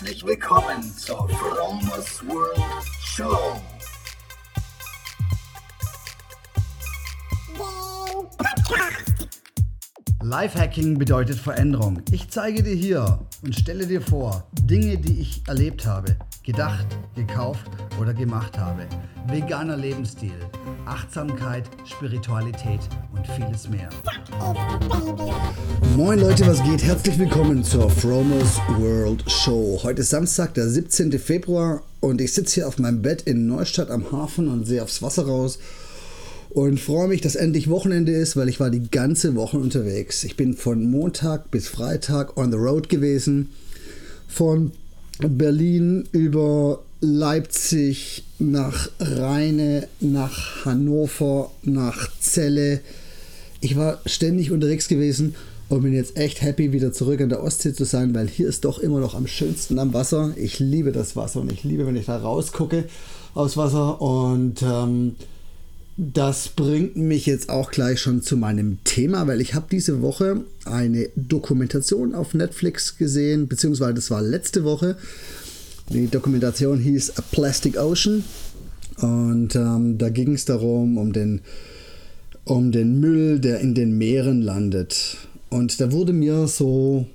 Herzlich willkommen zur Fromers World Show. Lifehacking bedeutet Veränderung. Ich zeige dir hier und stelle dir vor Dinge, die ich erlebt habe, gedacht, gekauft oder gemacht habe. Veganer Lebensstil, Achtsamkeit, Spiritualität und vieles mehr. Moin Leute, was geht? Herzlich willkommen zur Fromers World Show. Heute ist Samstag, der 17. Februar und ich sitze hier auf meinem Bett in Neustadt am Hafen und sehe aufs Wasser raus und freue mich, dass endlich Wochenende ist, weil ich war die ganze Woche unterwegs. Ich bin von Montag bis Freitag on the road gewesen. Von Berlin über Leipzig nach Rheine, nach Hannover, nach Celle. Ich war ständig unterwegs gewesen und bin jetzt echt happy, wieder zurück an der Ostsee zu sein, weil hier ist doch immer noch am schönsten am Wasser. Ich liebe das Wasser und ich liebe, wenn ich da rausgucke aus Wasser und ähm, das bringt mich jetzt auch gleich schon zu meinem Thema, weil ich habe diese Woche eine Dokumentation auf Netflix gesehen, beziehungsweise das war letzte Woche. Die Dokumentation hieß A Plastic Ocean und ähm, da ging es darum, um den, um den Müll, der in den Meeren landet. Und da wurde mir so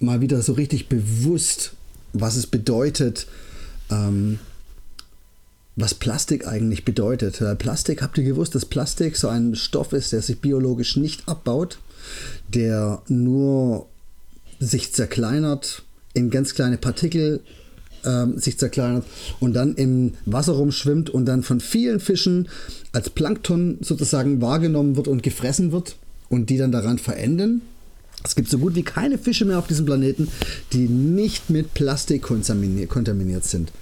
mal wieder so richtig bewusst, was es bedeutet, ähm, was Plastik eigentlich bedeutet. Plastik, habt ihr gewusst, dass Plastik so ein Stoff ist, der sich biologisch nicht abbaut, der nur sich zerkleinert, in ganz kleine Partikel ähm, sich zerkleinert und dann im Wasser rumschwimmt und dann von vielen Fischen als Plankton sozusagen wahrgenommen wird und gefressen wird und die dann daran verenden. Es gibt so gut wie keine Fische mehr auf diesem Planeten, die nicht mit Plastik kontaminiert sind.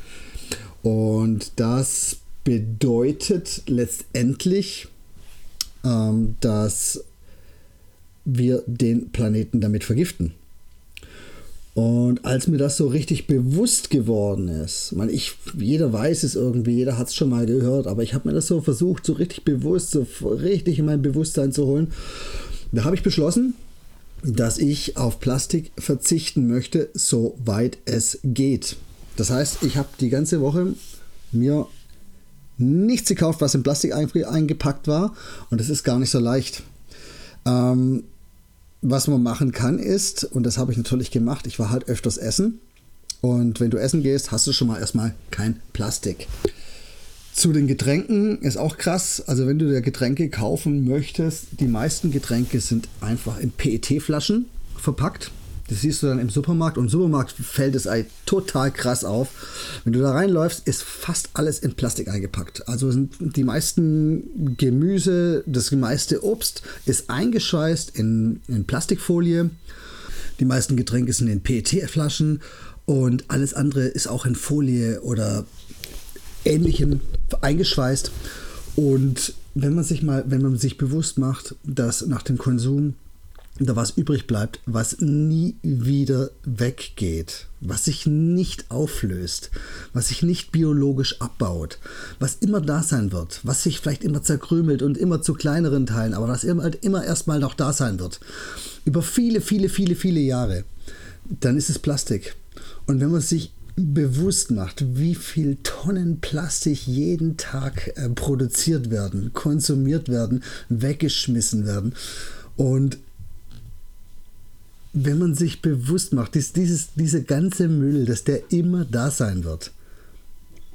Und das bedeutet letztendlich, ähm, dass wir den Planeten damit vergiften. Und als mir das so richtig bewusst geworden ist, man, ich, jeder weiß es irgendwie, jeder hat es schon mal gehört, aber ich habe mir das so versucht, so richtig bewusst, so richtig in mein Bewusstsein zu holen. Da habe ich beschlossen, dass ich auf Plastik verzichten möchte, soweit es geht. Das heißt, ich habe die ganze Woche mir nichts gekauft, was in Plastik eingepackt war. Und das ist gar nicht so leicht. Ähm, was man machen kann ist, und das habe ich natürlich gemacht, ich war halt öfters essen. Und wenn du essen gehst, hast du schon mal erstmal kein Plastik. Zu den Getränken ist auch krass. Also wenn du dir Getränke kaufen möchtest, die meisten Getränke sind einfach in PET-Flaschen verpackt. Das siehst du dann im Supermarkt und im Supermarkt fällt es total krass auf. Wenn du da reinläufst, ist fast alles in Plastik eingepackt. Also sind die meisten Gemüse, das meiste Obst ist eingeschweißt in, in Plastikfolie. Die meisten Getränke sind in PET-Flaschen und alles andere ist auch in Folie oder ähnlichem eingeschweißt. Und wenn man sich mal, wenn man sich bewusst macht, dass nach dem Konsum da was übrig bleibt, was nie wieder weggeht, was sich nicht auflöst, was sich nicht biologisch abbaut, was immer da sein wird, was sich vielleicht immer zerkrümelt und immer zu kleineren Teilen, aber was immer, halt immer erstmal noch da sein wird. Über viele, viele, viele, viele Jahre. Dann ist es Plastik. Und wenn man sich bewusst macht, wie viel Tonnen Plastik jeden Tag äh, produziert werden, konsumiert werden, weggeschmissen werden und wenn man sich bewusst macht, dass dieses, diese ganze Müll, dass der immer da sein wird,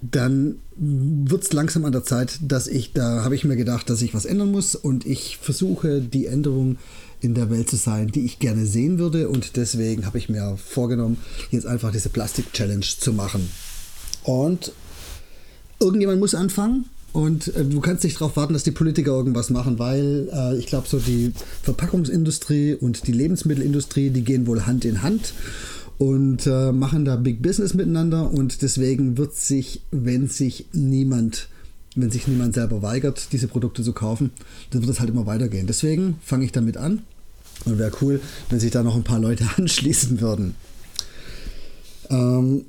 dann wird es langsam an der Zeit, dass ich, da habe ich mir gedacht, dass ich was ändern muss und ich versuche die Änderung in der Welt zu sein, die ich gerne sehen würde und deswegen habe ich mir vorgenommen, jetzt einfach diese Plastik-Challenge zu machen. Und irgendjemand muss anfangen und äh, du kannst nicht darauf warten, dass die Politiker irgendwas machen, weil äh, ich glaube, so die Verpackungsindustrie und die Lebensmittelindustrie, die gehen wohl Hand in Hand und äh, machen da Big Business miteinander. Und deswegen wird sich, wenn sich niemand, wenn sich niemand selber weigert, diese Produkte zu kaufen, dann wird es halt immer weitergehen. Deswegen fange ich damit an. Und wäre cool, wenn sich da noch ein paar Leute anschließen würden. Ähm,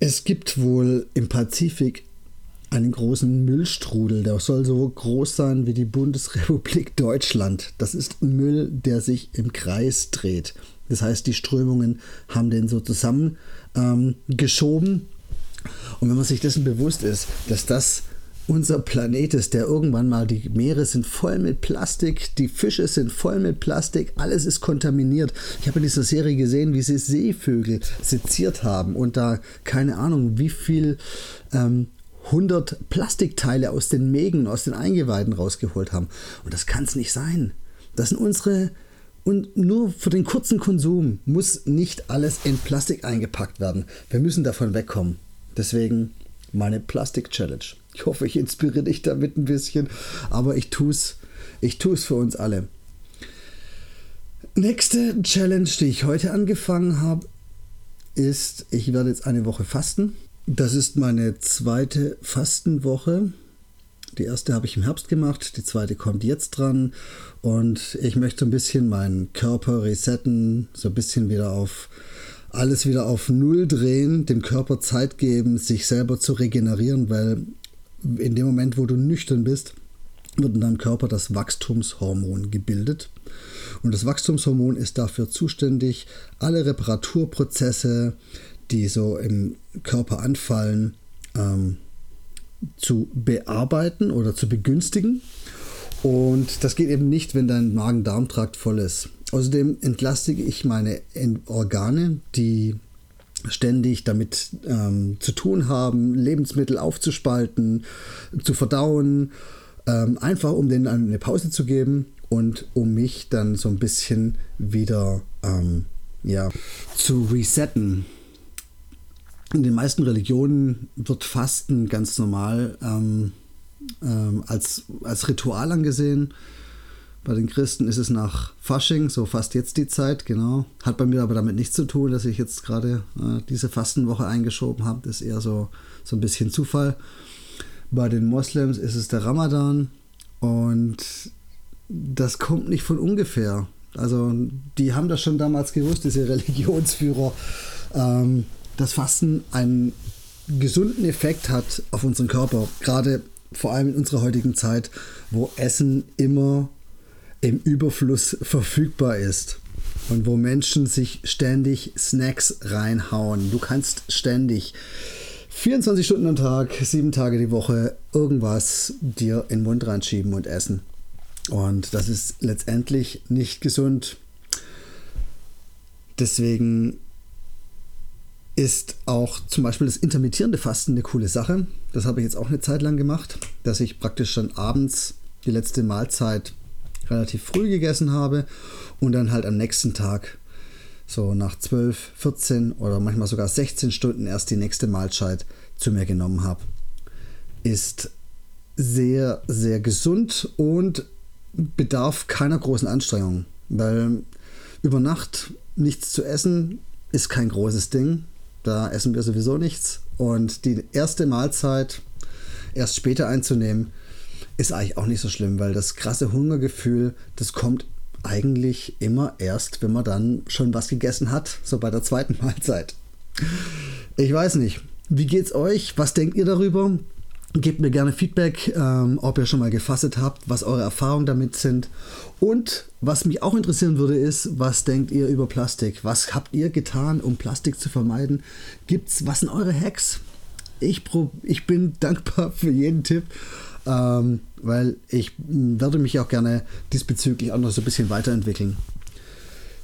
es gibt wohl im Pazifik einen großen Müllstrudel. Der soll so groß sein wie die Bundesrepublik Deutschland. Das ist Müll, der sich im Kreis dreht. Das heißt, die Strömungen haben den so zusammen ähm. Und wenn man sich dessen bewusst ist, dass das unser Planet ist, der irgendwann mal, die Meere sind voll mit Plastik, die Fische sind voll mit Plastik, alles ist kontaminiert. Ich habe in dieser Serie gesehen, wie sie Seevögel seziert haben und da keine Ahnung, wie viel ähm, 100 Plastikteile aus den Mägen, aus den Eingeweiden rausgeholt haben. Und das kann es nicht sein. Das sind unsere und nur für den kurzen Konsum muss nicht alles in Plastik eingepackt werden. Wir müssen davon wegkommen. Deswegen meine Plastik-Challenge. Ich hoffe, ich inspiriere dich damit ein bisschen, aber ich tue es ich tu's für uns alle. Nächste Challenge, die ich heute angefangen habe, ist, ich werde jetzt eine Woche fasten. Das ist meine zweite Fastenwoche. Die erste habe ich im Herbst gemacht, die zweite kommt jetzt dran und ich möchte ein bisschen meinen Körper resetten, so ein bisschen wieder auf alles wieder auf Null drehen, dem Körper Zeit geben, sich selber zu regenerieren, weil in dem Moment, wo du nüchtern bist, wird in deinem Körper das Wachstumshormon gebildet. Und das Wachstumshormon ist dafür zuständig, alle Reparaturprozesse, die so im Körper anfallen, ähm, zu bearbeiten oder zu begünstigen. Und das geht eben nicht, wenn dein Magen-Darm-Trakt voll ist. Außerdem entlastige ich meine Organe, die ständig damit ähm, zu tun haben, Lebensmittel aufzuspalten, zu verdauen, ähm, einfach um denen eine Pause zu geben und um mich dann so ein bisschen wieder ähm, ja, zu resetten. In den meisten Religionen wird Fasten ganz normal ähm, ähm, als, als Ritual angesehen. Bei den Christen ist es nach Fasching, so fast jetzt die Zeit, genau. Hat bei mir aber damit nichts zu tun, dass ich jetzt gerade äh, diese Fastenwoche eingeschoben habe. Das ist eher so, so ein bisschen Zufall. Bei den Moslems ist es der Ramadan und das kommt nicht von ungefähr. Also die haben das schon damals gewusst, diese Religionsführer, ähm, dass Fasten einen gesunden Effekt hat auf unseren Körper. Gerade vor allem in unserer heutigen Zeit, wo Essen immer im Überfluss verfügbar ist und wo Menschen sich ständig Snacks reinhauen. Du kannst ständig 24 Stunden am Tag, sieben Tage die Woche irgendwas dir in den Mund reinschieben und essen. Und das ist letztendlich nicht gesund. Deswegen ist auch zum Beispiel das intermittierende Fasten eine coole Sache. Das habe ich jetzt auch eine Zeit lang gemacht, dass ich praktisch schon abends die letzte Mahlzeit relativ früh gegessen habe und dann halt am nächsten Tag so nach 12, 14 oder manchmal sogar 16 Stunden erst die nächste Mahlzeit zu mir genommen habe. Ist sehr, sehr gesund und bedarf keiner großen Anstrengung, weil über Nacht nichts zu essen ist kein großes Ding. Da essen wir sowieso nichts. Und die erste Mahlzeit erst später einzunehmen, ist eigentlich auch nicht so schlimm, weil das krasse Hungergefühl, das kommt eigentlich immer erst, wenn man dann schon was gegessen hat, so bei der zweiten Mahlzeit. Ich weiß nicht. Wie geht's euch? Was denkt ihr darüber? Gebt mir gerne Feedback, ähm, ob ihr schon mal gefastet habt, was eure Erfahrungen damit sind. Und was mich auch interessieren würde, ist, was denkt ihr über Plastik? Was habt ihr getan, um Plastik zu vermeiden? Gibt's, was sind eure Hacks? Ich, ich bin dankbar für jeden Tipp ähm, weil ich werde mich auch gerne diesbezüglich auch noch so ein bisschen weiterentwickeln.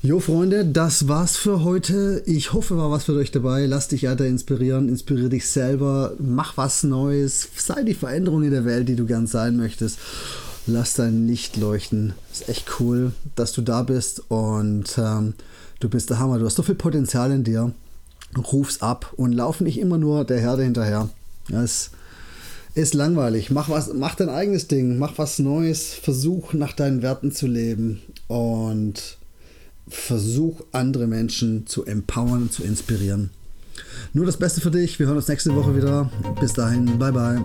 Jo Freunde, das war's für heute. Ich hoffe, war was für euch dabei. Lass dich weiter inspirieren, inspiriere dich selber, mach was Neues, sei die Veränderung in der Welt, die du gern sein möchtest. Lass dein Licht leuchten. Ist echt cool, dass du da bist und ähm, du bist der Hammer. Du hast so viel Potenzial in dir. Ruf's ab und lauf nicht immer nur der Herde hinterher. Das ist langweilig. Mach was, mach dein eigenes Ding, mach was Neues, versuch nach deinen Werten zu leben und versuch andere Menschen zu empowern, zu inspirieren. Nur das Beste für dich. Wir hören uns nächste Woche wieder. Bis dahin, bye bye.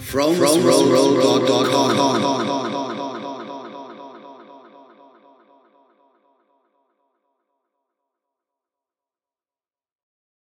From, from, from, from, from, from, from, from.